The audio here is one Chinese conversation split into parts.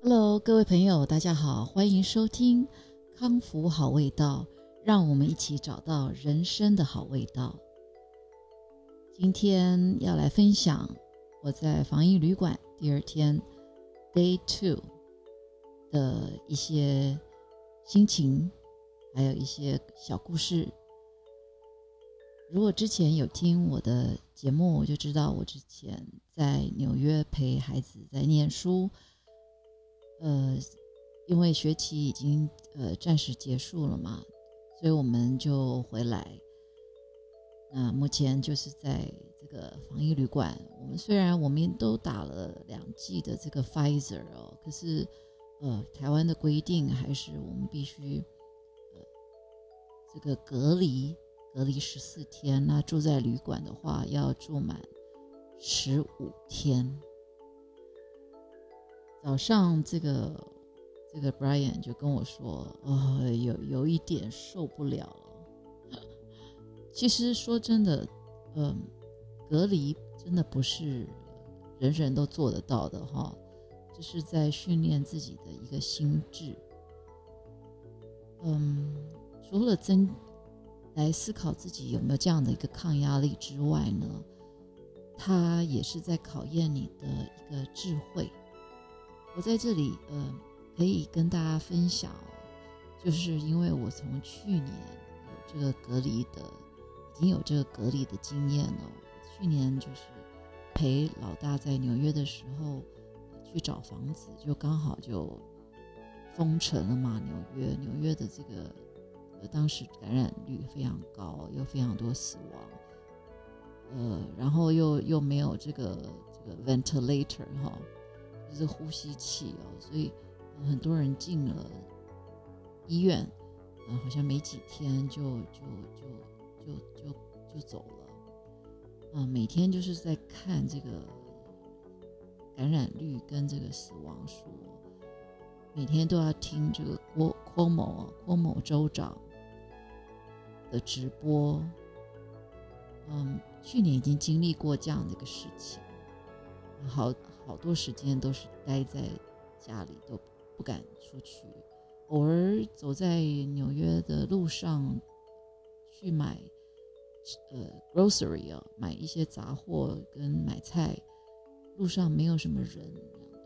Hello，各位朋友，大家好，欢迎收听康复好味道，让我们一起找到人生的好味道。今天要来分享我在防疫旅馆第二天 Day Two 的一些心情，还有一些小故事。如果之前有听我的节目，我就知道我之前在纽约陪孩子在念书。呃，因为学期已经呃暂时结束了嘛，所以我们就回来。那目前就是在这个防疫旅馆。我们虽然我们都打了两剂的这个 Pfizer 哦，可是呃台湾的规定还是我们必须呃这个隔离隔离十四天。那住在旅馆的话，要住满十五天。早上，这个这个 Brian 就跟我说：“哦，有有一点受不了了。其实说真的，嗯，隔离真的不是人人都做得到的哈，这是在训练自己的一个心智。嗯，除了增来思考自己有没有这样的一个抗压力之外呢，它也是在考验你的一个智慧。”我在这里，呃，可以跟大家分享，就是因为我从去年有这个隔离的，已经有这个隔离的经验了。去年就是陪老大在纽约的时候去找房子，就刚好就封城了嘛。纽约，纽约的这个呃，当时感染率非常高，又非常多死亡，呃，然后又又没有这个这个 ventilator 哈。就是呼吸器哦，所以很多人进了医院，啊，好像没几天就就就就就就走了，啊，每天就是在看这个感染率跟这个死亡数，每天都要听这个郭郭某啊郭某州长的直播，嗯，去年已经经历过这样的一个事情，好。好多时间都是待在家里，都不敢出去。偶尔走在纽约的路上，去买呃 grocery 啊，买一些杂货跟买菜，路上没有什么人，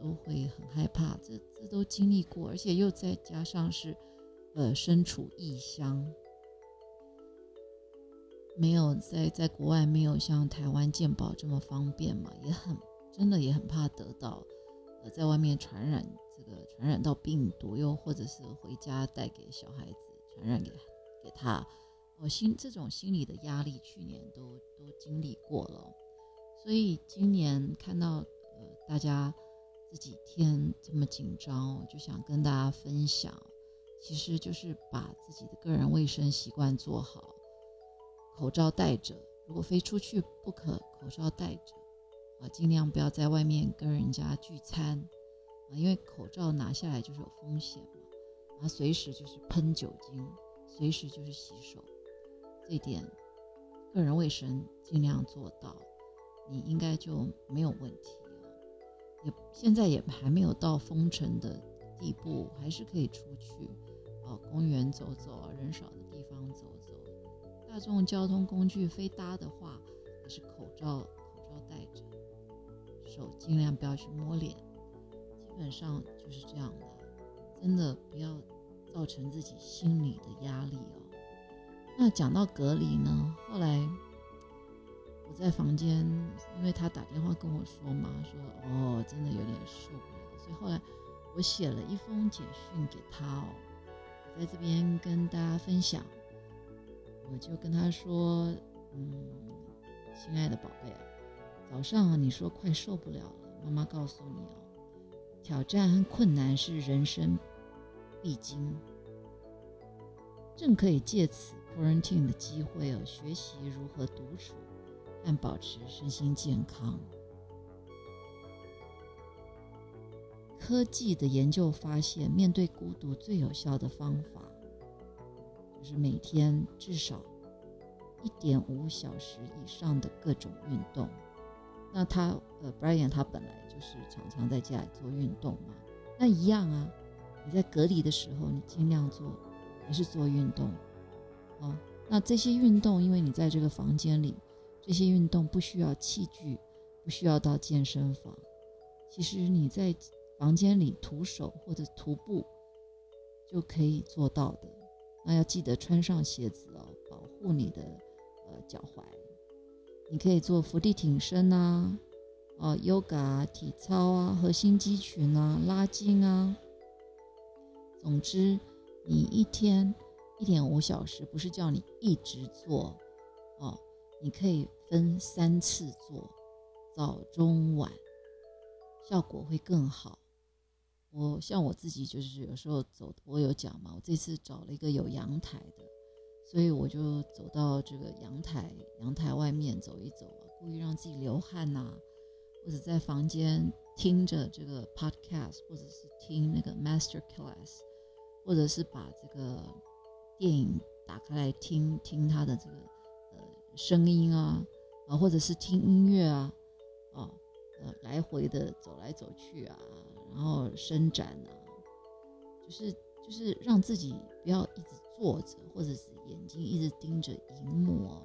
都会很害怕。这这都经历过，而且又再加上是呃身处异乡，没有在在国外没有像台湾健保这么方便嘛，也很。真的也很怕得到，呃，在外面传染这个传染到病毒，又或者是回家带给小孩子传染给给他，我心这种心理的压力，去年都都经历过了，所以今年看到呃大家这几天这么紧张，我就想跟大家分享，其实就是把自己的个人卫生习惯做好，口罩戴着，如果非出去不可，口罩戴着。啊，尽量不要在外面跟人家聚餐啊，因为口罩拿下来就是有风险嘛。然后随时就是喷酒精，随时就是洗手，这点个人卫生尽量做到，你应该就没有问题了。也现在也还没有到封城的地步，还是可以出去啊，公园走走，人少的地方走走。大众交通工具非搭的话，也是口罩口罩戴着。手尽量不要去摸脸，基本上就是这样的。真的不要造成自己心理的压力哦。那讲到隔离呢，后来我在房间，因为他打电话跟我说嘛，说哦，真的有点受不了，所以后来我写了一封简讯给他哦，在这边跟大家分享。我就跟他说，嗯，亲爱的宝贝。早上你说快受不了了，妈妈告诉你哦，挑战和困难是人生必经，正可以借此 quarantine 的机会哦，学习如何独处和保持身心健康。科技的研究发现，面对孤独最有效的方法，就是每天至少一点五小时以上的各种运动。那他呃，Brian 他本来就是常常在家里做运动嘛，那一样啊，你在隔离的时候，你尽量做还是做运动啊。那这些运动，因为你在这个房间里，这些运动不需要器具，不需要到健身房。其实你在房间里徒手或者徒步就可以做到的。那要记得穿上鞋子哦，保护你的呃脚踝。你可以做伏地挺身啊，哦，yoga 体操啊，核心肌群啊，拉筋啊。总之，你一天。一点五小时不是叫你一直做哦，你可以分三次做，早中晚，效果会更好。我像我自己就是有时候走，我有讲嘛，我这次找了一个有阳台的，所以我就走到这个阳台，阳台外面走一走啊，故意让自己流汗呐，或者在房间听着这个 podcast，或者是听那个 master class，或者是把这个。电影打开来听听他的这个呃声音啊啊，或者是听音乐啊啊呃来回的走来走去啊，然后伸展啊，就是就是让自己不要一直坐着，或者是眼睛一直盯着荧幕哦。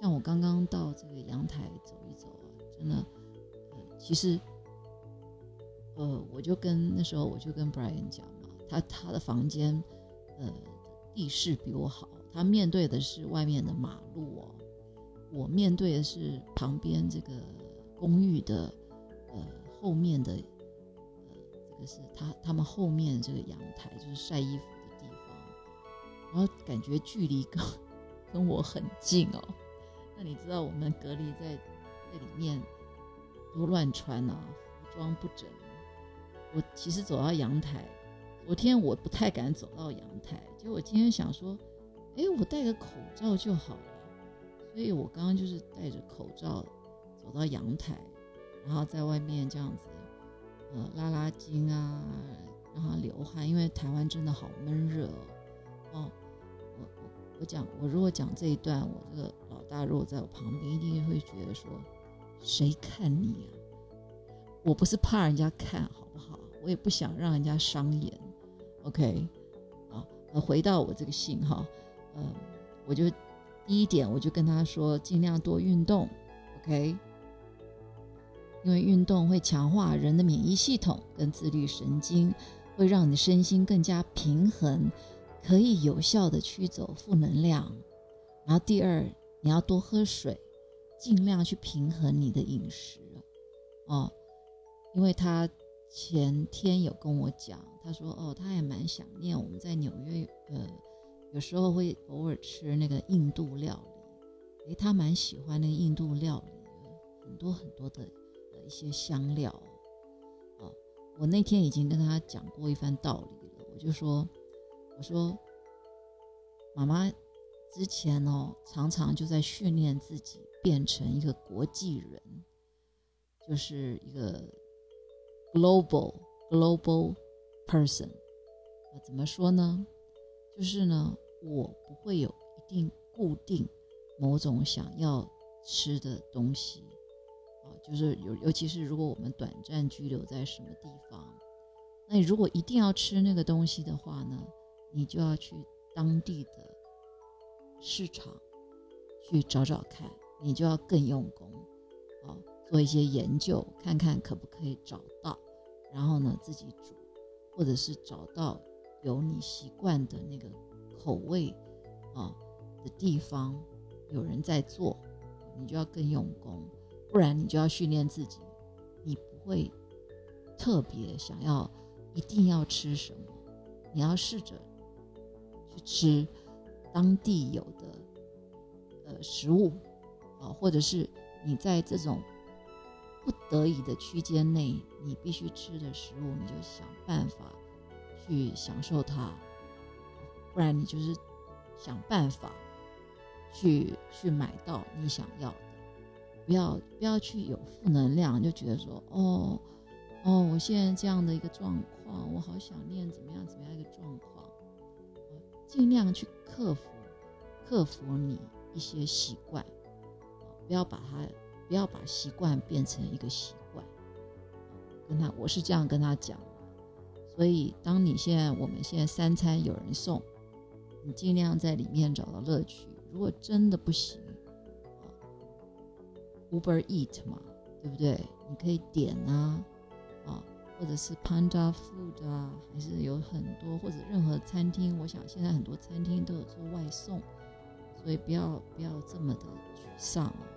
像我刚刚到这个阳台走一走，真的呃其实呃我就跟那时候我就跟 Brian 讲嘛，他他的房间呃。地势比我好，他面对的是外面的马路哦，我面对的是旁边这个公寓的呃后面的呃这个是他他们后面这个阳台，就是晒衣服，然后感觉距离跟 跟我很近哦。那你知道我们隔离在在里面都乱穿啊，服装不整。我其实走到阳台。昨天我不太敢走到阳台，结果今天想说，哎，我戴个口罩就好了，所以我刚刚就是戴着口罩走到阳台，然后在外面这样子，呃，拉拉筋啊，让它流汗，因为台湾真的好闷热哦。我讲，我如果讲这一段，我这个老大如果在我旁边，一定会觉得说，谁看你呀？我不是怕人家看好不好？我也不想让人家伤眼。OK，啊，回到我这个信哈，嗯，我就第一点，我就跟他说，尽量多运动，OK，因为运动会强化人的免疫系统跟自律神经，会让你身心更加平衡，可以有效的驱走负能量。然后第二，你要多喝水，尽量去平衡你的饮食，哦，因为他。前天有跟我讲，他说哦，他也蛮想念我们在纽约，呃，有时候会偶尔吃那个印度料理，诶，他蛮喜欢那个印度料理，很多很多的呃一些香料，哦，我那天已经跟他讲过一番道理了，我就说，说，妈妈之前哦，常常就在训练自己变成一个国际人，就是一个。Global global person，啊，怎么说呢？就是呢，我不会有一定固定某种想要吃的东西，啊，就是尤尤其是如果我们短暂居留在什么地方，那你如果一定要吃那个东西的话呢，你就要去当地的市场去找找看，你就要更用功，啊。做一些研究，看看可不可以找到，然后呢自己煮，或者是找到有你习惯的那个口味啊的地方，有人在做，你就要更用功，不然你就要训练自己，你不会特别想要一定要吃什么，你要试着去吃当地有的呃食物啊，或者是你在这种。不得已的区间内，你必须吃的食物，你就想办法去享受它，不然你就是想办法去去买到你想要的。不要不要去有负能量，就觉得说哦哦，我现在这样的一个状况，我好想念怎么样怎么样一个状况，尽量去克服克服你一些习惯，不要把它。不要把习惯变成一个习惯，跟他我是这样跟他讲所以，当你现在我们现在三餐有人送，你尽量在里面找到乐趣。如果真的不行，Uber Eat 嘛，对不对？你可以点啊，或者是 Panda Food 啊，还是有很多，或者任何餐厅。我想现在很多餐厅都有做外送，所以不要不要这么的沮丧啊。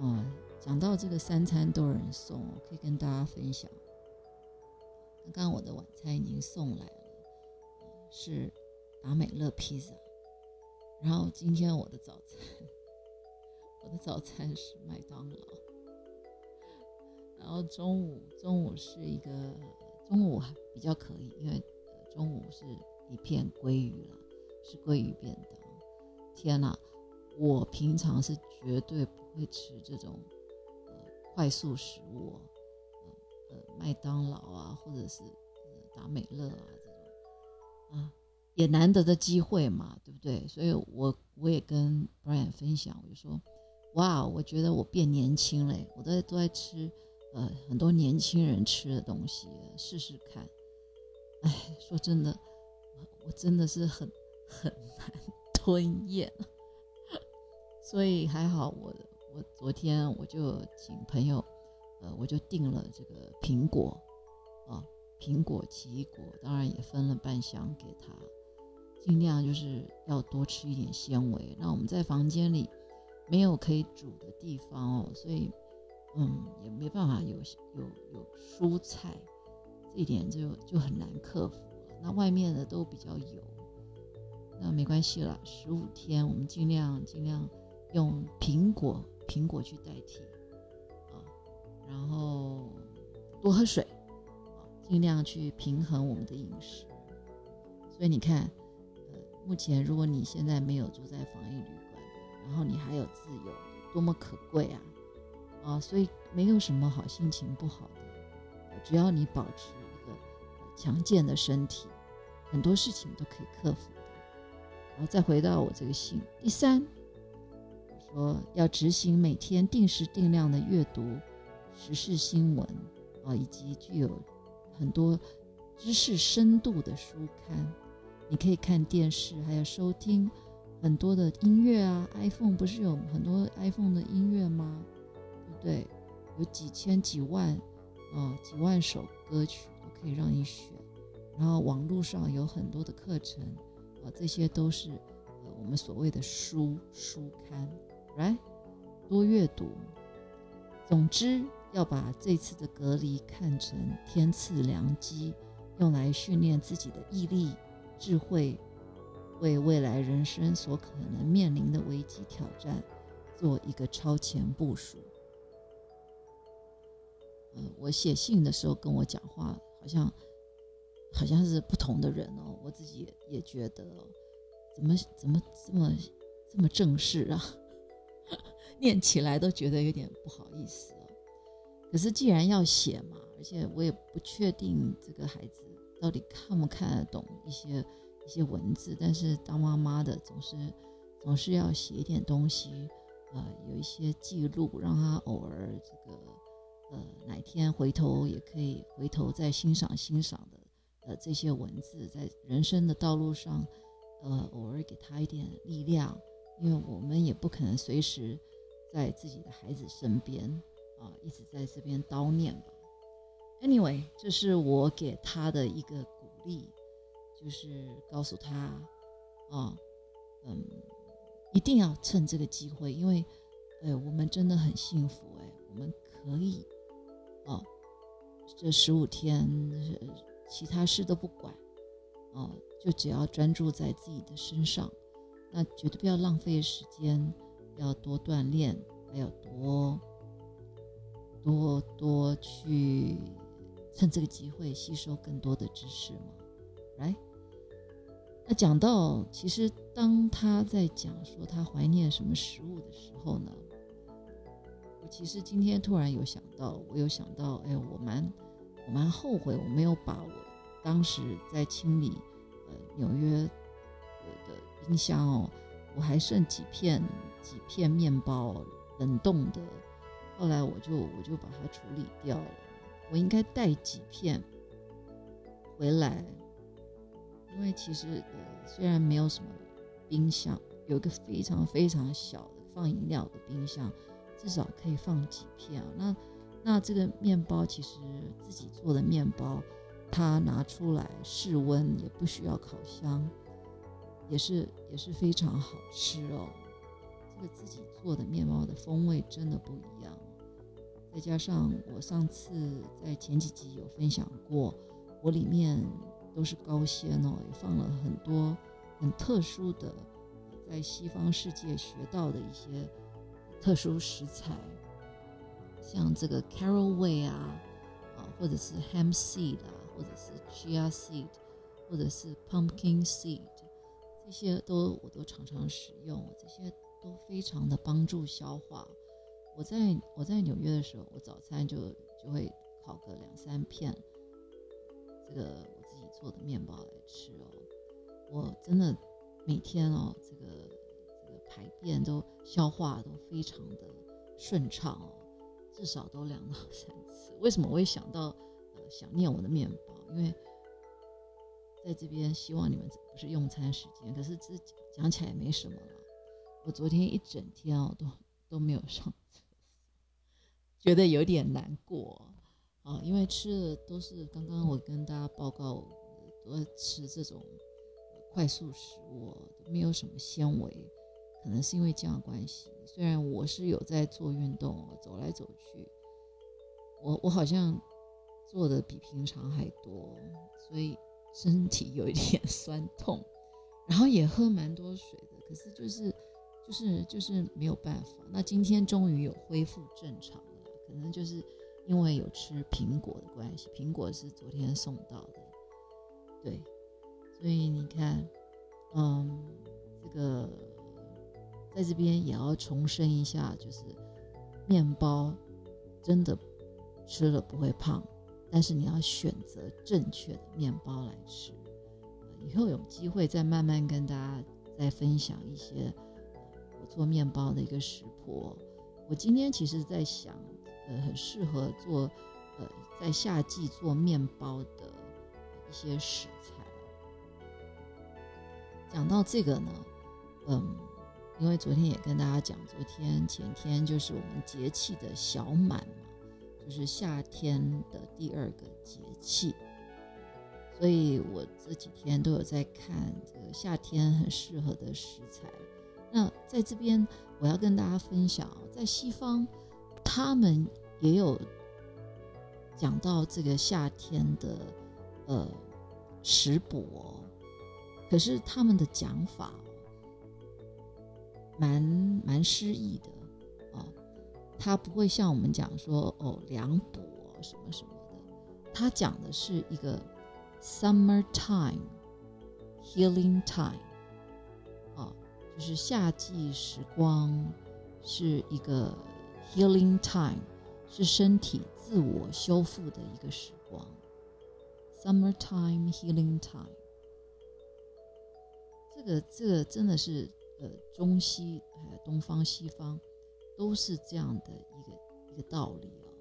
嗯，讲到这个三餐都有人送，可以跟大家分享。刚刚我的晚餐已经送来了，是达美乐披萨。然后今天我的早餐，我的早餐是麦当劳。然后中午中午是一个中午还比较可以，因为中午是一片鲑鱼了，是鲑鱼便当。天哪，我平常是绝对不会吃这种呃快速食物。呃，麦当劳啊，或者是呃达美乐啊这种，啊，也难得的机会嘛，对不对？所以我我也跟 Brian 分享，我就说，哇，我觉得我变年轻了，我都都在吃呃很多年轻人吃的东西，试试看。哎，说真的，我真的是很很难 吞咽，所以还好，我我昨天我就请朋友。呃，我就订了这个苹果，啊，苹果奇异果，当然也分了半箱给他，尽量就是要多吃一点纤维。那我们在房间里没有可以煮的地方哦，所以嗯，也没办法有有有蔬菜，这一点就就很难克服了。那外面的都比较油，那没关系了，十五天我们尽量尽量用苹果苹果去代替啊。然后多喝水，啊，尽量去平衡我们的饮食。所以你看，呃，目前如果你现在没有住在防疫旅馆，然后你还有自由，多么可贵啊！啊，所以没有什么好心情不好的，只要你保持一个强健的身体，很多事情都可以克服的。然后再回到我这个信，第三，说要执行每天定时定量的阅读。时事新闻啊，以及具有很多知识深度的书刊，你可以看电视，还有收听很多的音乐啊。iPhone 不是有很多 iPhone 的音乐吗？对？有几千几万啊，几万首歌曲都可以让你选。然后网络上有很多的课程啊，这些都是呃我们所谓的书书刊，来多阅读。总之。要把这次的隔离看成天赐良机，用来训练自己的毅力、智慧，为未来人生所可能面临的危机挑战做一个超前部署。嗯，我写信的时候跟我讲话，好像好像是不同的人哦，我自己也也觉得，怎么怎么这么这么正式啊？念起来都觉得有点不好意思。可是既然要写嘛，而且我也不确定这个孩子到底看不看得懂一些一些文字，但是当妈妈的总是总是要写一点东西，呃，有一些记录，让他偶尔这个呃哪天回头也可以回头再欣赏欣赏的呃这些文字，在人生的道路上，呃偶尔给他一点力量，因为我们也不可能随时在自己的孩子身边。啊，一直在这边叨念吧。Anyway，这是我给他的一个鼓励，就是告诉他，啊，嗯，一定要趁这个机会，因为，哎，我们真的很幸福，哎，我们可以，这十五天，其他事都不管，哦，就只要专注在自己的身上，那绝对不要浪费时间，要多锻炼，还有多。多多去趁这个机会吸收更多的知识嘛，来，那讲到其实当他在讲说他怀念什么食物的时候呢，其实今天突然有想到，我有想到，哎，我蛮我蛮后悔我没有把我当时在清理呃纽约的冰箱哦，我还剩几片几片面包冷冻的。后来我就我就把它处理掉了。我应该带几片回来，因为其实呃虽然没有什么冰箱，有一个非常非常小的放饮料的冰箱，至少可以放几片啊。那那这个面包其实自己做的面包，它拿出来室温也不需要烤箱，也是也是非常好吃哦。这个自己做的面包的风味真的不一样。再加上我上次在前几集有分享过，我里面都是高纤哦，也放了很多很特殊的，在西方世界学到的一些特殊食材，像这个 caraway 啊，啊，或者是 hemp seed 啊，或者是 chia seed，或者是 pumpkin seed，这些都我都常常使用，这些都非常的帮助消化。我在我在纽约的时候，我早餐就就会烤个两三片，这个我自己做的面包来吃哦。我真的每天哦，这个这个排便都消化都非常的顺畅哦，至少都两到三次。为什么我会想到呃想念我的面包？因为在这边希望你们不是用餐时间，可是这讲起来也没什么了。我昨天一整天哦都都没有上厕所。觉得有点难过啊，因为吃的都是刚刚我跟大家报告，都吃这种快速食物，没有什么纤维，可能是因为这样关系。虽然我是有在做运动，走来走去，我我好像做的比平常还多，所以身体有一点 酸痛，然后也喝蛮多水的，可是就是就是就是没有办法。那今天终于有恢复正常了。可能就是因为有吃苹果的关系，苹果是昨天送到的，对，所以你看，嗯，这个在这边也要重申一下，就是面包真的吃了不会胖，但是你要选择正确的面包来吃。以后有机会再慢慢跟大家再分享一些我做面包的一个食谱。我今天其实在想。呃，很适合做，呃，在夏季做面包的一些食材。讲到这个呢，嗯，因为昨天也跟大家讲，昨天前天就是我们节气的小满嘛，就是夏天的第二个节气，所以我这几天都有在看这个夏天很适合的食材。那在这边，我要跟大家分享，在西方。他们也有讲到这个夏天的呃食补哦，可是他们的讲法蛮蛮诗意的啊，他不会像我们讲说哦凉补什么什么的，他讲的是一个 summer time healing time 啊，就是夏季时光是一个。Healing time 是身体自我修复的一个时光。Summertime healing time，这个这个真的是呃中西呃东方西方都是这样的一个一个道理哦。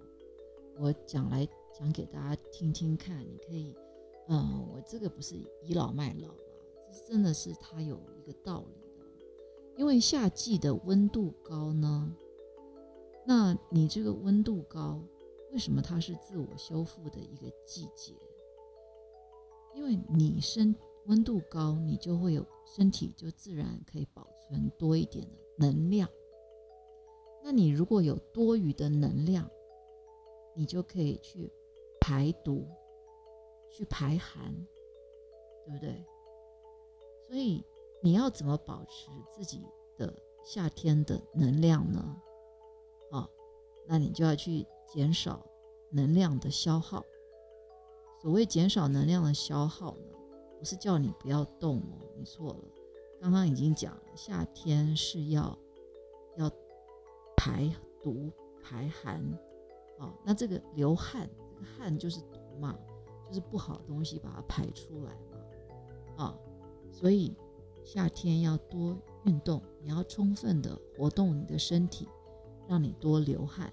我讲来讲给大家听听看，你可以，嗯，我这个不是倚老卖老啦，这真的是它有一个道理的。因为夏季的温度高呢。那你这个温度高，为什么它是自我修复的一个季节？因为你身温度高，你就会有身体就自然可以保存多一点的能量。那你如果有多余的能量，你就可以去排毒、去排寒，对不对？所以你要怎么保持自己的夏天的能量呢？啊那你就要去减少能量的消耗。所谓减少能量的消耗呢，不是叫你不要动哦，你错了。刚刚已经讲了，夏天是要要排毒排寒，哦，那这个流汗，这个汗就是毒嘛，就是不好的东西把它排出来嘛，啊，所以夏天要多运动，你要充分的活动你的身体，让你多流汗。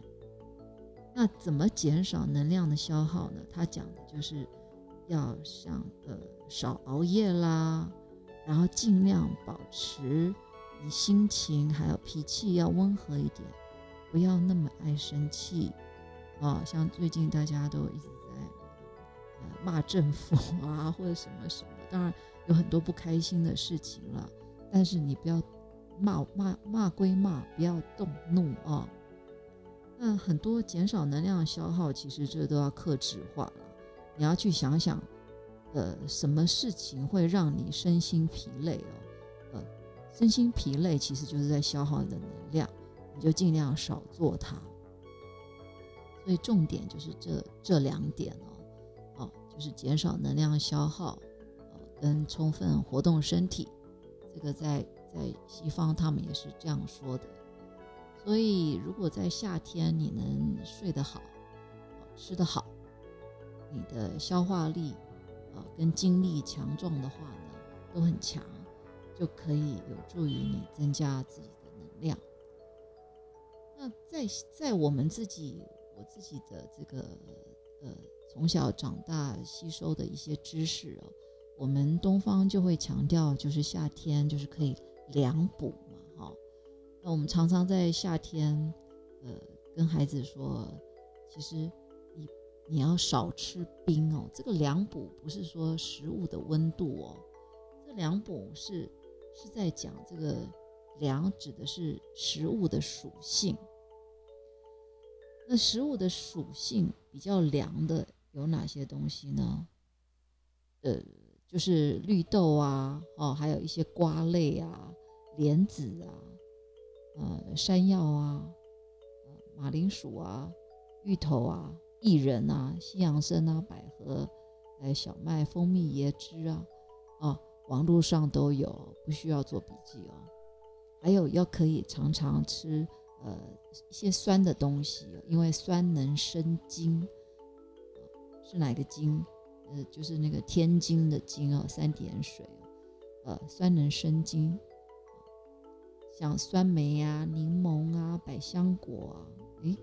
那怎么减少能量的消耗呢？他讲的就是要像呃少熬夜啦，然后尽量保持你心情还有脾气要温和一点，不要那么爱生气啊。像最近大家都一直在呃骂政府啊，或者什么什么，当然有很多不开心的事情了，但是你不要骂骂骂归骂，不要动怒啊。那很多减少能量消耗，其实这都要克制化了。你要去想想，呃，什么事情会让你身心疲累哦？呃，身心疲累其实就是在消耗你的能量，你就尽量少做它。所以重点就是这这两点哦，哦，就是减少能量消耗，呃，跟充分活动身体。这个在在西方他们也是这样说的。所以，如果在夏天你能睡得好，吃得好，你的消化力，呃，跟精力强壮的话呢，都很强，就可以有助于你增加自己的能量。那在在我们自己，我自己的这个呃，从小长大吸收的一些知识哦，我们东方就会强调，就是夏天就是可以凉补嘛，哈。那我们常常在夏天，呃，跟孩子说，其实你要少吃冰哦。这个凉补不是说食物的温度哦，这凉补是是在讲这个凉指的是食物的属性。那食物的属性比较凉的有哪些东西呢？呃，就是绿豆啊，哦，还有一些瓜类啊，莲子啊。呃，山药啊，呃，马铃薯啊，芋头啊，薏仁啊，西洋参啊，百合，呃，小麦、蜂蜜、椰汁啊，啊，网络上都有，不需要做笔记哦。还有要可以常常吃呃一些酸的东西，因为酸能生津。是哪个津？呃，就是那个天津的津哦，三点水，呃，酸能生津。像酸梅啊、柠檬啊、百香果啊，诶，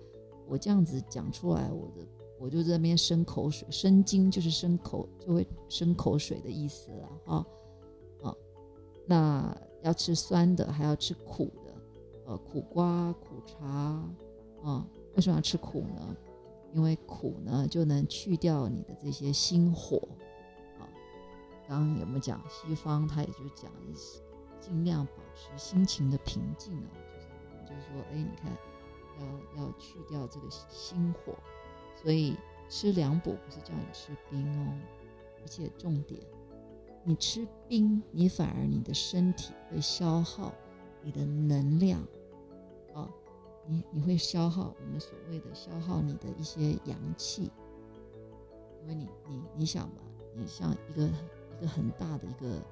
我这样子讲出来，我的我就在那边生口水，生津就是生口就会生口水的意思了哈。啊，那要吃酸的，还要吃苦的，呃，苦瓜、苦茶啊。为什么要吃苦呢？因为苦呢就能去掉你的这些心火啊。刚刚有没有讲西方？他也就讲。尽量保持心情的平静哦，就是就是说，哎，你看，要要去掉这个心火，所以吃凉补不是叫你吃冰哦，而且重点，你吃冰，你反而你的身体会消耗你的能量，哦，你你会消耗我们所谓的消耗你的一些阳气，因为你你你想嘛，你像一个一个很大的一个。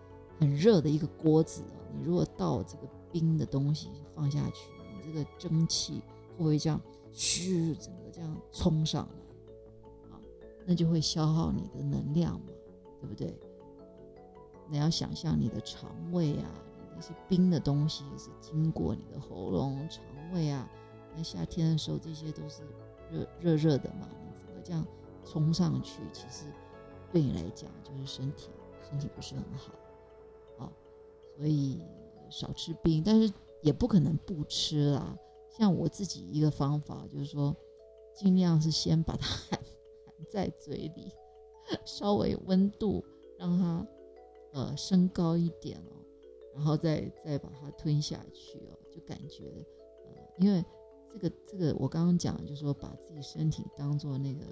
很热的一个锅子啊，你如果倒这个冰的东西放下去，你这个蒸汽会不会这样嘘，整个这样冲上来啊？那就会消耗你的能量嘛，对不对？你要想象你的肠胃啊，那些冰的东西是经过你的喉咙、肠胃啊，那夏天的时候这些都是热热热的嘛，你整个这样冲上去，其实对你来讲就是身体身体不是很好啊。所以少吃冰，但是也不可能不吃啦。像我自己一个方法，就是说，尽量是先把它 含含在嘴里，稍微温度让它呃升高一点哦，然后再再把它吞下去哦，就感觉，因为这个这个我刚刚讲，就是说把自己身体当做那个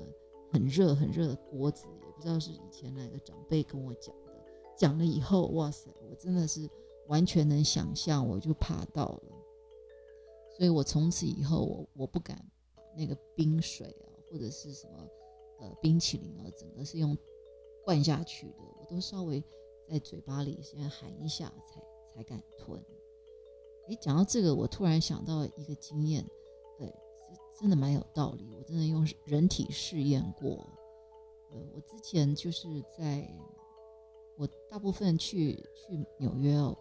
很热很热的锅子，也不知道是以前哪个长辈跟我讲的。讲了以后，哇塞，我真的是完全能想象，我就怕到了。所以我从此以后，我我不敢把那个冰水啊，或者是什么呃冰淇淋啊，整个是用灌下去的，我都稍微在嘴巴里先含一下，才才敢吞。诶，讲到这个，我突然想到一个经验，对，真的蛮有道理。我真的用人体试验过，呃，我之前就是在。我大部分去去纽约哦，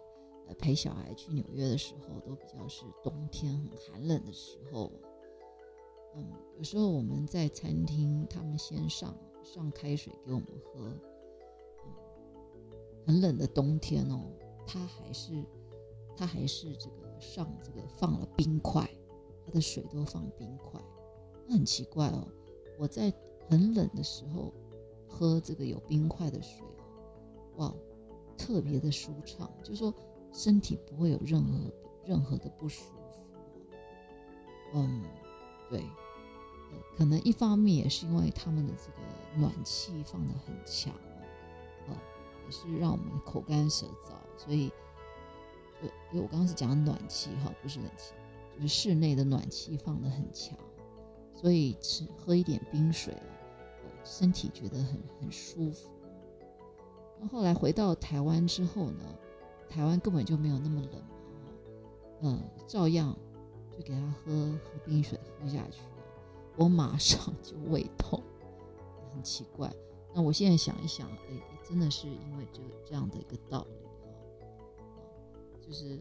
陪小孩去纽约的时候，都比较是冬天很寒冷的时候。嗯，有时候我们在餐厅，他们先上上开水给我们喝。嗯，很冷的冬天哦，他还是他还是这个上这个放了冰块，他的水都放冰块。那很奇怪哦，我在很冷的时候喝这个有冰块的水哇，特别的舒畅，就说身体不会有任何任何的不舒服。嗯，对。可能一方面也是因为他们的这个暖气放得很强，呃，也是让我们口干舌燥，所以就因为我刚刚是讲暖气哈，不是冷气，就是室内的暖气放得很强，所以吃喝一点冰水哦，身体觉得很很舒服。那后来回到台湾之后呢，台湾根本就没有那么冷嘛，嗯，照样就给他喝喝冰水喝下去。我马上就胃痛，很奇怪。那我现在想一想，哎，真的是因为这这样的一个道理哦，就是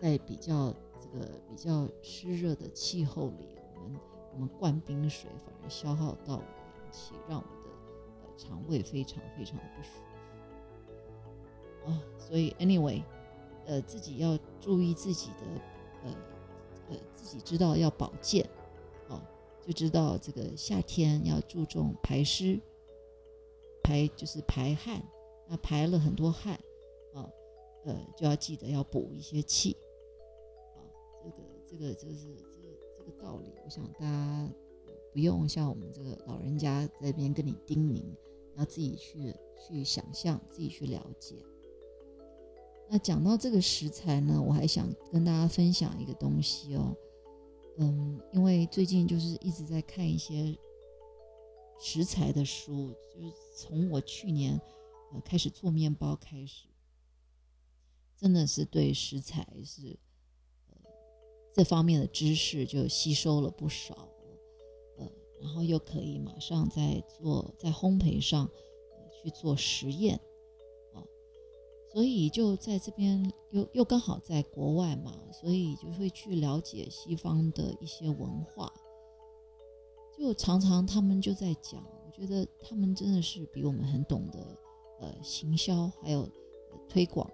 在比较这个比较湿热的气候里，我们我们灌冰水反而消耗到我的阳气，让我的呃肠胃非常非常的不舒服啊。所以 anyway，呃，自己要注意自己的呃呃，自己知道要保健。哦就知道这个夏天要注重排湿，排就是排汗，那排了很多汗啊，呃，就要记得要补一些气啊。这个这个就是这个这个道理，我想大家不用像我们这个老人家在那边跟你叮咛，要自己去去想象，自己去了解。那讲到这个食材呢，我还想跟大家分享一个东西哦。嗯，因为最近就是一直在看一些食材的书，就是从我去年呃开始做面包开始，真的是对食材是呃这方面的知识就吸收了不少，呃，然后又可以马上在做在烘焙上去做实验。所以就在这边又又刚好在国外嘛，所以就会去了解西方的一些文化。就常常他们就在讲，我觉得他们真的是比我们很懂得呃行销，还有推广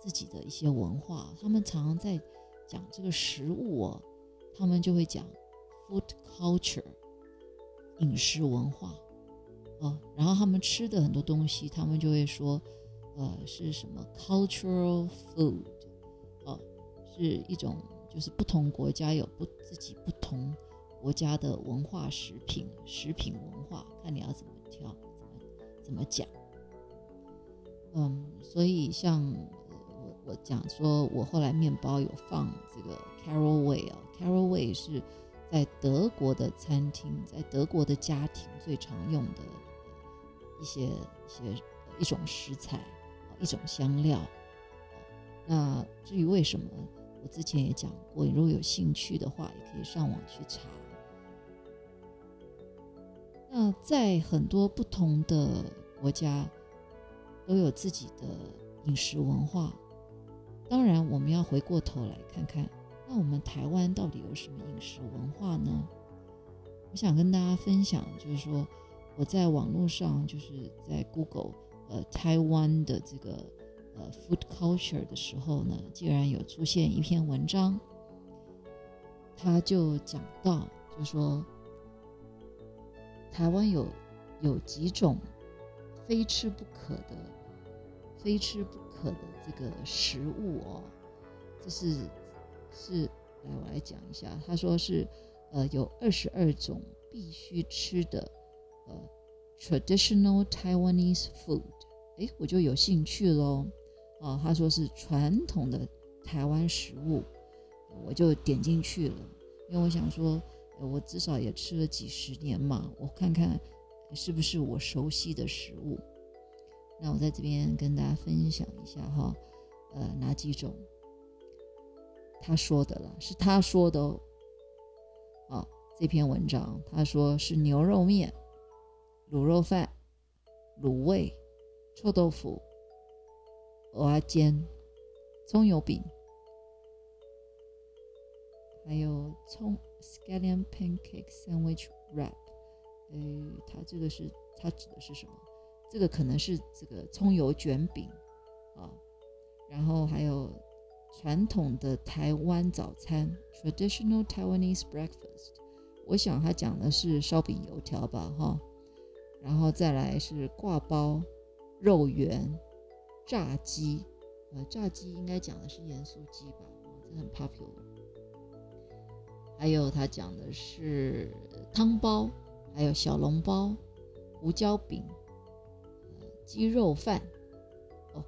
自己的一些文化。他们常常在讲这个食物哦，他们就会讲 food culture 饮食文化哦，然后他们吃的很多东西，他们就会说。呃，是什么 cultural food？哦，是一种就是不同国家有不自己不同国家的文化食品，食品文化，看你要怎么挑，怎么怎么讲。嗯，所以像我我讲说，我后来面包有放这个 Caraway 啊，Caraway 是在德国的餐厅，在德国的家庭最常用的一些一些一种食材。一种香料，那至于为什么，我之前也讲过，如果有兴趣的话，也可以上网去查。那在很多不同的国家都有自己的饮食文化，当然我们要回过头来看看，那我们台湾到底有什么饮食文化呢？我想跟大家分享，就是说我在网络上就是在 Google。呃，台湾的这个呃 food culture 的时候呢，竟然有出现一篇文章，他就讲到，就说台湾有有几种非吃不可的、非吃不可的这个食物哦，这是是来我来讲一下，他说是呃有二十二种必须吃的呃。Traditional Taiwanese food，哎，我就有兴趣喽。哦，他说是传统的台湾食物，我就点进去了，因为我想说，我至少也吃了几十年嘛，我看看是不是我熟悉的食物。那我在这边跟大家分享一下哈，呃，哪几种？他说的了，是他说的哦。啊，这篇文章他说是牛肉面。卤肉饭、卤味、臭豆腐、蚵仔煎、葱油饼，还有葱 scallion pancake sandwich wrap。诶，它这个是它指的是什么？这个可能是这个葱油卷饼啊，然后还有传统的台湾早餐 （traditional Taiwanese breakfast）。我想他讲的是烧饼油条吧，哈。然后再来是挂包、肉圆、炸鸡，呃，炸鸡应该讲的是盐酥鸡吧，这很 popular。还有他讲的是汤包，还有小笼包、胡椒饼、呃，鸡肉饭。哦，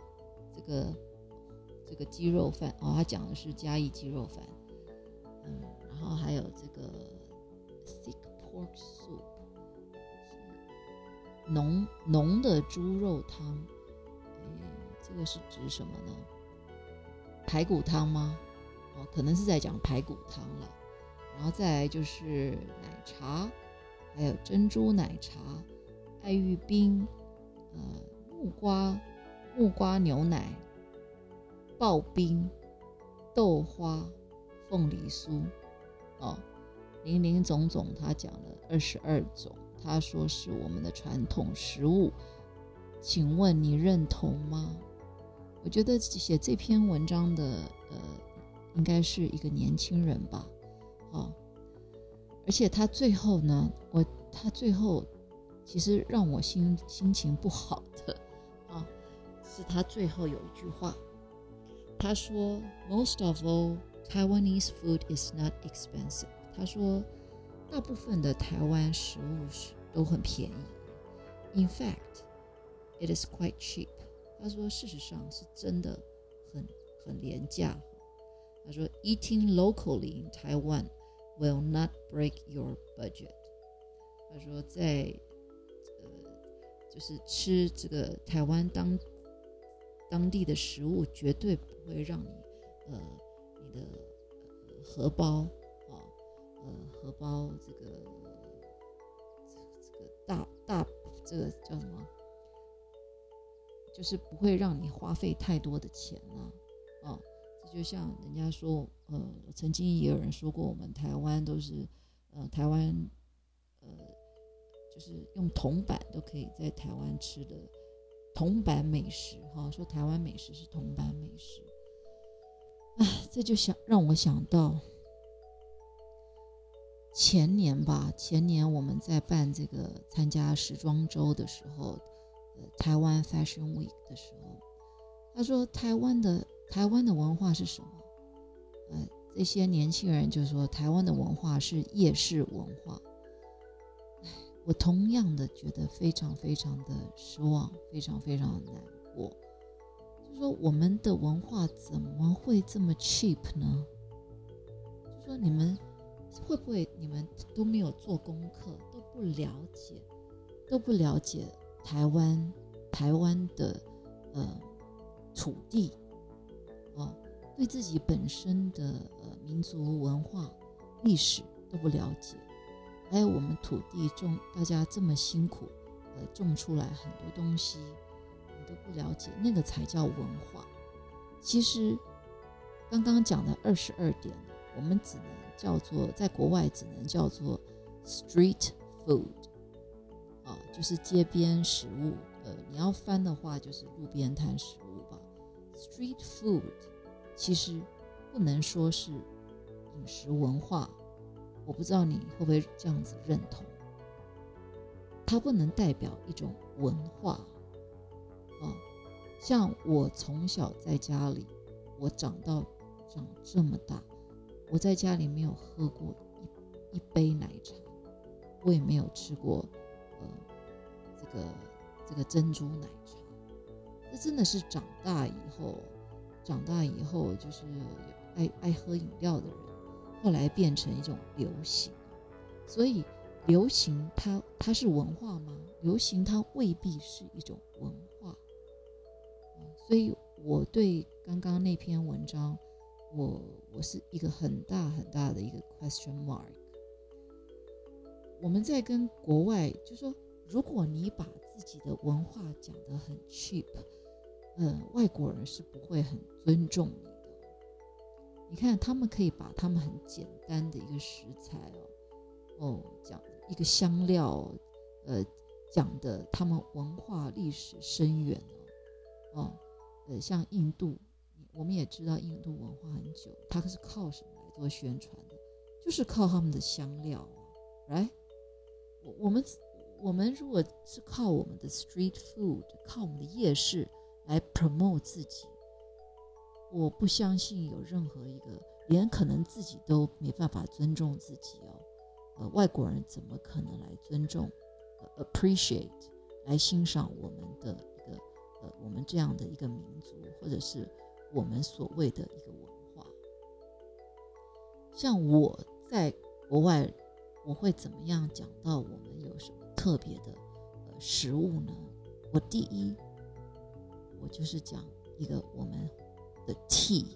这个这个鸡肉饭哦，他讲的是嘉义鸡肉饭。嗯，然后还有这个 thick pork soup。浓浓的猪肉汤，诶，这个是指什么呢？排骨汤吗？哦，可能是在讲排骨汤了。然后再来就是奶茶，还有珍珠奶茶、爱玉冰，呃，木瓜木瓜牛奶、刨冰、豆花、凤梨酥，哦，林林总总，他讲了二十二种。他说是我们的传统食物，请问你认同吗？我觉得写这篇文章的呃，应该是一个年轻人吧，哦，而且他最后呢，我他最后其实让我心心情不好的啊，是他最后有一句话，他说：“Most of all, Taiwanese food is not expensive。”他说，大部分的台湾食物是。都很便宜，In fact, it is quite cheap。他说，事实上是真的很很廉价。他说，Eating locally in Taiwan will not break your budget。他说，在呃，就是吃这个台湾当当地的食物，绝对不会让你呃你的荷包呃荷包这个这个。大大这个叫什么？就是不会让你花费太多的钱了，哦，这就像人家说，呃，曾经也有人说过，我们台湾都是，呃，台湾，呃，就是用铜板都可以在台湾吃的铜板美食，哈，说台湾美食是铜板美食，哎，这就想让我想到。前年吧，前年我们在办这个参加时装周的时候，呃，台湾 Fashion Week 的时候，他说台湾的台湾的文化是什么？呃，这些年轻人就说台湾的文化是夜市文化。我同样的觉得非常非常的失望，非常非常的难过。就说我们的文化怎么会这么 cheap 呢？就说你们。会不会你们都没有做功课，都不了解，都不了解台湾台湾的呃土地哦，对自己本身的呃民族文化历史都不了解，还有我们土地种大家这么辛苦呃种出来很多东西，你都不了解，那个才叫文化。其实刚刚讲的二十二点，我们只能。叫做在国外只能叫做 street food，啊，就是街边食物。呃，你要翻的话就是路边摊食物吧。street food 其实不能说是饮食文化，我不知道你会不会这样子认同。它不能代表一种文化，啊，像我从小在家里，我长到长这么大。我在家里没有喝过一一杯奶茶，我也没有吃过，呃，这个这个珍珠奶茶。这真的是长大以后，长大以后就是爱爱喝饮料的人，后来变成一种流行。所以，流行它它是文化吗？流行它未必是一种文化。所以我对刚刚那篇文章。我我是一个很大很大的一个 question mark。我们在跟国外就说，如果你把自己的文化讲得很 cheap，呃，外国人是不会很尊重你的。你看，他们可以把他们很简单的一个食材哦，哦，讲一个香料，呃，讲的他们文化历史深远哦，哦，呃，像印度，我们也知道印度文化很久，它是靠什么来做宣传的？就是靠他们的香料啊，来，我我们我们如果是靠我们的 street food，靠我们的夜市来 promote 自己，我不相信有任何一个连可能自己都没办法尊重自己哦，呃，外国人怎么可能来尊重、appreciate 来欣赏我们的一个呃我们这样的一个民族，或者是我们所谓的一个文化？像我。在国外，我会怎么样讲到我们有什么特别的呃食物呢？我第一，我就是讲一个我们的 tea，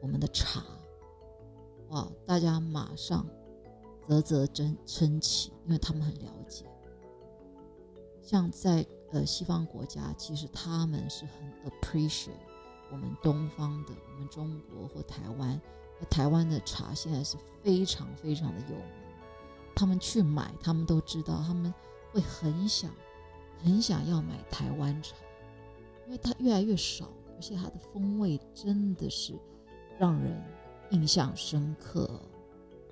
我们的茶，哇，大家马上啧啧称称奇，因为他们很了解。像在呃西方国家，其实他们是很 appreciate 我们东方的，我们中国或台湾。台湾的茶现在是非常非常的有名，他们去买，他们都知道，他们会很想很想要买台湾茶，因为它越来越少，而且它的风味真的是让人印象深刻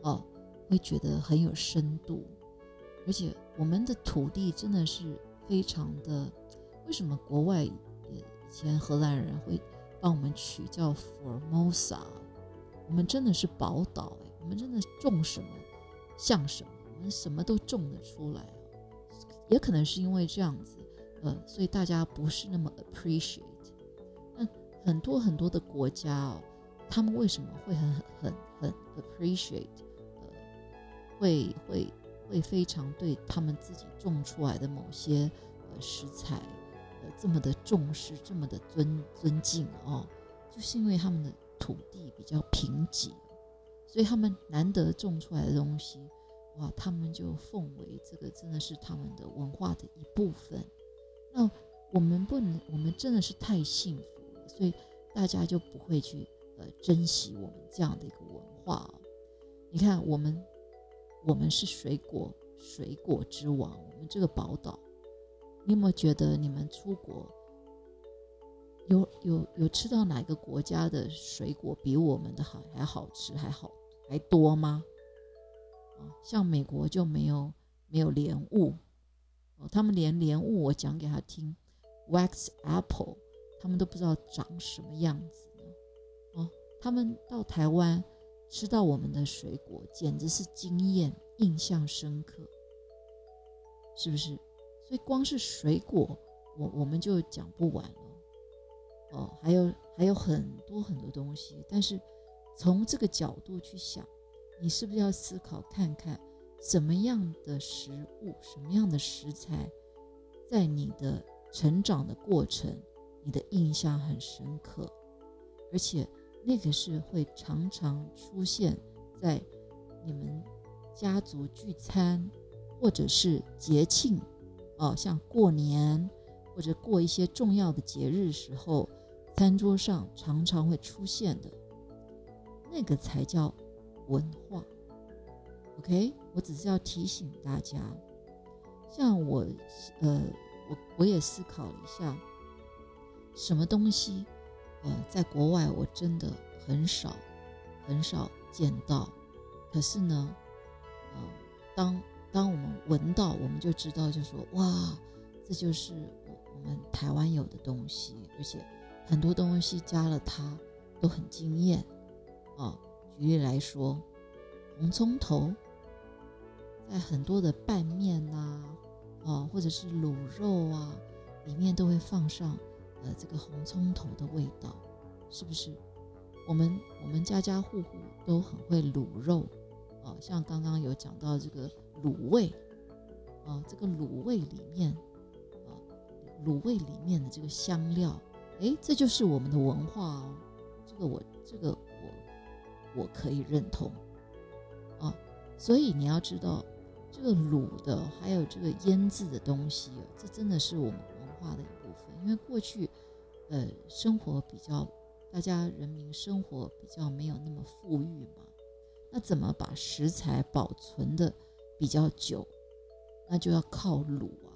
哦，会觉得很有深度，而且我们的土地真的是非常的，为什么国外以前荷兰人会帮我们取叫 Formosa？我们真的是宝岛哎，我们真的种什么像什么，我们什么都种得出来也可能是因为这样子，呃，所以大家不是那么 appreciate。那很多很多的国家哦，他们为什么会很很很 appreciate？呃，会会会非常对他们自己种出来的某些呃食材这么的重视，这么的尊尊敬哦，就是因为他们的。土地比较贫瘠，所以他们难得种出来的东西，哇，他们就奉为这个真的是他们的文化的一部分。那我们不能，我们真的是太幸福了，所以大家就不会去呃珍惜我们这样的一个文化。哦你看，我们我们是水果水果之王，我们这个宝岛，你有没有觉得你们出国？有有有吃到哪个国家的水果比我们的好还好吃还好还多吗？啊，像美国就没有没有莲雾哦，他们连莲雾我讲给他听，wax apple，他们都不知道长什么样子呢。哦，他们到台湾吃到我们的水果，简直是惊艳，印象深刻，是不是？所以光是水果，我我们就讲不完了。哦，还有还有很多很多东西，但是从这个角度去想，你是不是要思考看看，什么样的食物、什么样的食材，在你的成长的过程，你的印象很深刻，而且那个是会常常出现在你们家族聚餐或者是节庆，哦，像过年或者过一些重要的节日时候。餐桌上常常会出现的那个才叫文化。OK，我只是要提醒大家，像我，呃，我我也思考了一下，什么东西，呃，在国外我真的很少很少见到，可是呢，呃，当当我们闻到，我们就知道，就说哇，这就是我我们台湾有的东西，而且。很多东西加了它都很惊艳哦。举例来说，红葱头在很多的拌面呐，哦，或者是卤肉啊，里面都会放上呃这个红葱头的味道，是不是？我们我们家家户户都很会卤肉哦，像刚刚有讲到这个卤味啊，这个卤味里面啊，卤味里面的这个香料。哎，这就是我们的文化哦，这个我这个我我可以认同啊，所以你要知道，这个卤的还有这个腌制的东西，这真的是我们文化的一部分。因为过去，呃，生活比较大家人民生活比较没有那么富裕嘛，那怎么把食材保存的比较久？那就要靠卤啊，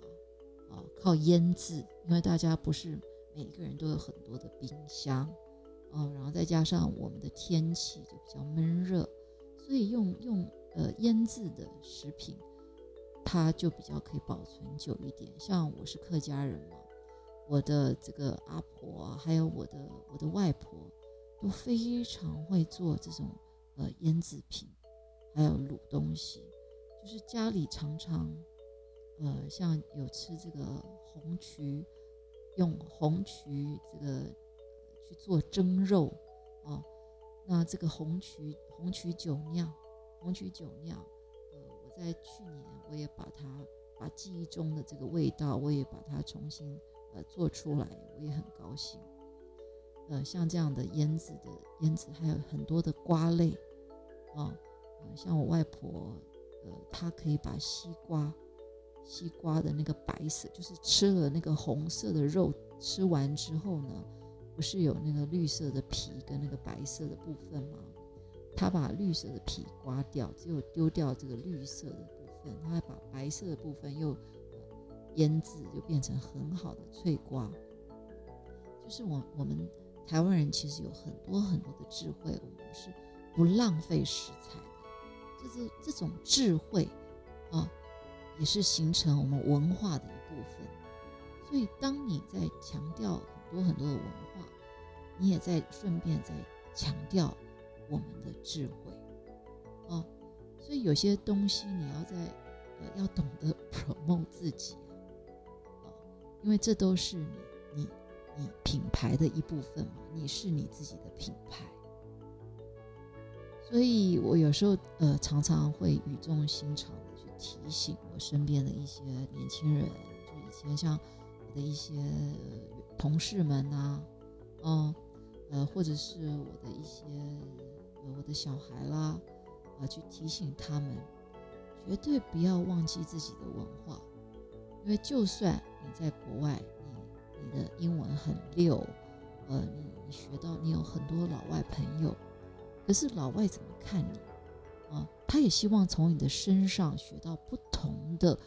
啊，靠腌制，因为大家不是每个人都有很多的冰箱，哦，然后再加上我们的天气就比较闷热，所以用用呃腌制的食品，它就比较可以保存久一点。像我是客家人嘛，我的这个阿婆啊，还有我的我的外婆，都非常会做这种呃腌制品。还有卤东西，就是家里常常，呃，像有吃这个红曲，用红曲这个去做蒸肉啊。那这个红曲红曲酒酿，红曲酒酿，呃，我在去年我也把它把记忆中的这个味道，我也把它重新呃做出来，我也很高兴。呃，像这样的腌制的腌制，还有很多的瓜类啊。像我外婆，呃，她可以把西瓜，西瓜的那个白色，就是吃了那个红色的肉，吃完之后呢，不是有那个绿色的皮跟那个白色的部分吗？她把绿色的皮刮掉，只有丢掉这个绿色的部分，她还把白色的部分又腌制，就变成很好的脆瓜。就是我我们台湾人其实有很多很多的智慧，我们是不浪费食材。就是这种智慧啊，也是形成我们文化的一部分。所以，当你在强调很多很多的文化，你也在顺便在强调我们的智慧啊。所以，有些东西你要在呃要懂得 promote 自己啊，因为这都是你你你品牌的一部分嘛，你是你自己的品牌。所以我有时候呃常常会语重心长的去提醒我身边的一些年轻人，就以前像我的一些同事们呐，嗯，呃或者是我的一些呃我的小孩啦，啊去提醒他们，绝对不要忘记自己的文化，因为就算你在国外，你你的英文很溜，呃你你学到你有很多老外朋友。可是老外怎么看你啊？他也希望从你的身上学到不同的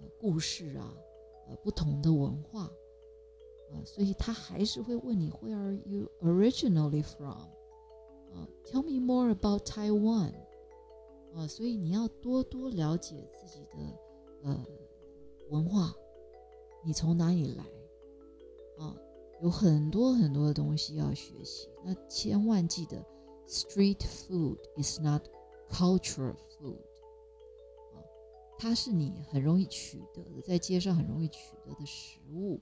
呃故事啊，呃不同的文化，啊，所以他还是会问你 Where are you originally from？啊，Tell me more about Taiwan。啊，所以你要多多了解自己的呃文化，你从哪里来？啊，有很多很多的东西要学习，那千万记得。Street food is not cultural food，啊，它是你很容易取得的，在街上很容易取得的食物。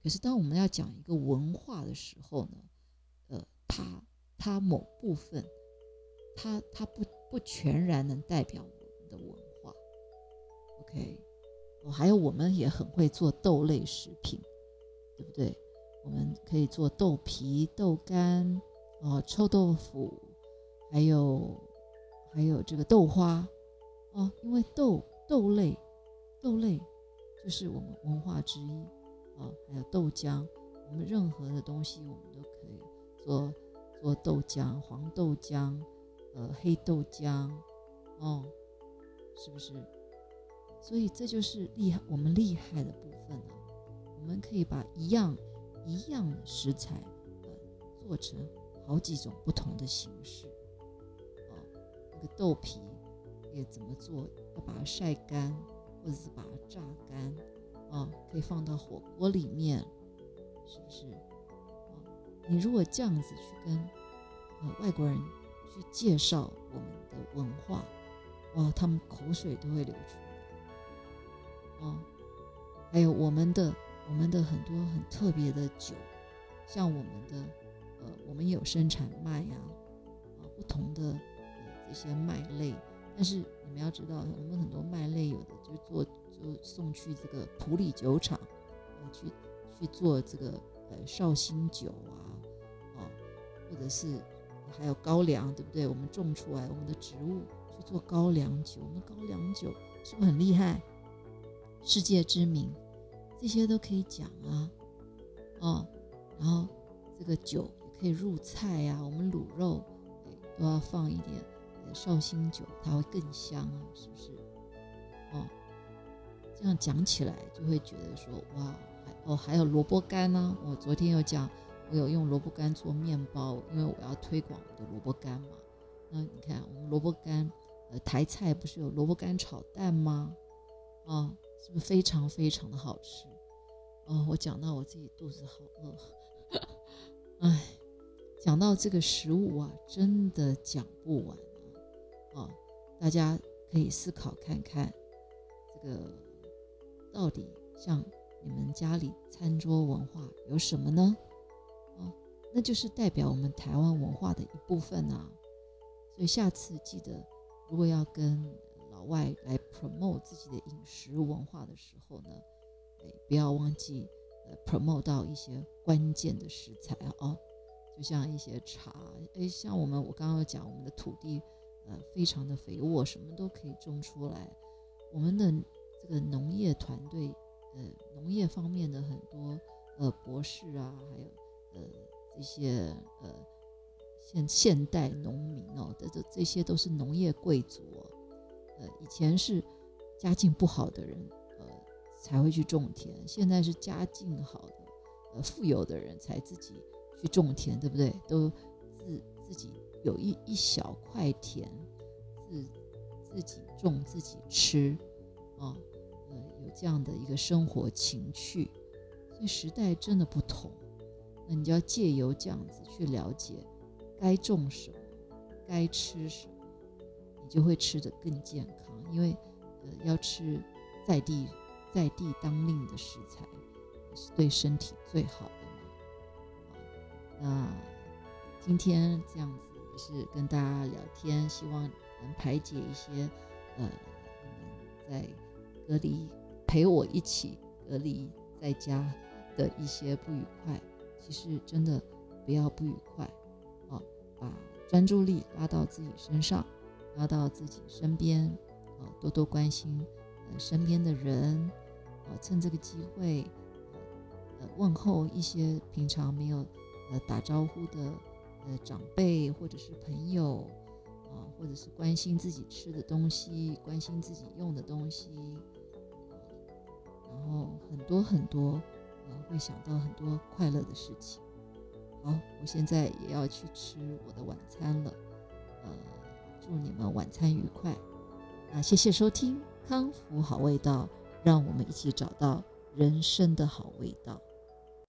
可是当我们要讲一个文化的时候呢，呃，它它某部分，它它不不全然能代表我们的文化。OK，哦，还有我们也很会做豆类食品，对不对？我们可以做豆皮、豆干，哦，臭豆腐。还有，还有这个豆花，哦，因为豆豆类，豆类就是我们文化之一，哦，还有豆浆，我们任何的东西我们都可以做做豆浆，黄豆浆，呃，黑豆浆，哦，是不是？所以这就是厉害，我们厉害的部分了。我们可以把一样一样的食材，呃，做成好几种不同的形式。个豆皮也怎么做？要把它晒干，或者是把它榨干，啊，可以放到火锅里面，是不是？啊，你如果这样子去跟呃外国人去介绍我们的文化，哇，他们口水都会流出来。啊，还有我们的我们的很多很特别的酒，像我们的呃，我们有生产麦呀，啊，不同的。一些麦类，但是你们要知道，我们很多麦类有的就做就送去这个普里酒厂，去去做这个呃绍兴酒啊，啊，或者是还有高粱，对不对？我们种出来我们的植物去做高粱酒，我们高粱酒是不是很厉害？世界知名，这些都可以讲啊，哦，然后这个酒也可以入菜呀，我们卤肉都要放一点。绍兴酒它会更香啊，是不是？哦，这样讲起来就会觉得说哇，哦还有萝卜干呢。我昨天有讲，我有用萝卜干做面包，因为我要推广我的萝卜干嘛。那你看我们萝卜干，呃，台菜不是有萝卜干炒蛋吗？啊，是不是非常非常的好吃？哦，我讲到我自己肚子好饿，哎，讲到这个食物啊，真的讲不完啊！大家可以思考看看，这个到底像你们家里餐桌文化有什么呢？啊，那就是代表我们台湾文化的一部分啊。所以下次记得，如果要跟老外来 promote 自己的饮食文化的时候呢？哎，不要忘记，呃，promote 到一些关键的食材啊，就像一些茶，哎，像我们我刚刚讲，我们的土地，呃，非常的肥沃，什么都可以种出来。我们的这个农业团队，呃，农业方面的很多呃博士啊，还有呃这些呃现现代农民哦，这这这些都是农业贵族，呃，以前是家境不好的人。呃才会去种田。现在是家境好的，呃，富有的人才自己去种田，对不对？都自自己有一一小块田，自自己种自己吃，啊，呃，有这样的一个生活情趣。所以时代真的不同，那你就要借由这样子去了解，该种什么，该吃什么，你就会吃得更健康。因为，呃，要吃在地。在地当令的食材是对身体最好的嘛？啊那今天这样子也是跟大家聊天，希望能排解一些呃你们在隔离陪我一起隔离在家的一些不愉快。其实真的不要不愉快啊，把专注力拉到自己身上，拉到自己身边啊，多多关心呃。身边的人，啊，趁这个机会，呃，问候一些平常没有呃打招呼的呃长辈或者是朋友，啊，或者是关心自己吃的东西，关心自己用的东西，然后很多很多，呃，会想到很多快乐的事情。好，我现在也要去吃我的晚餐了，呃，祝你们晚餐愉快，那谢谢收听。康福好味道，让我们一起找到人生的好味道。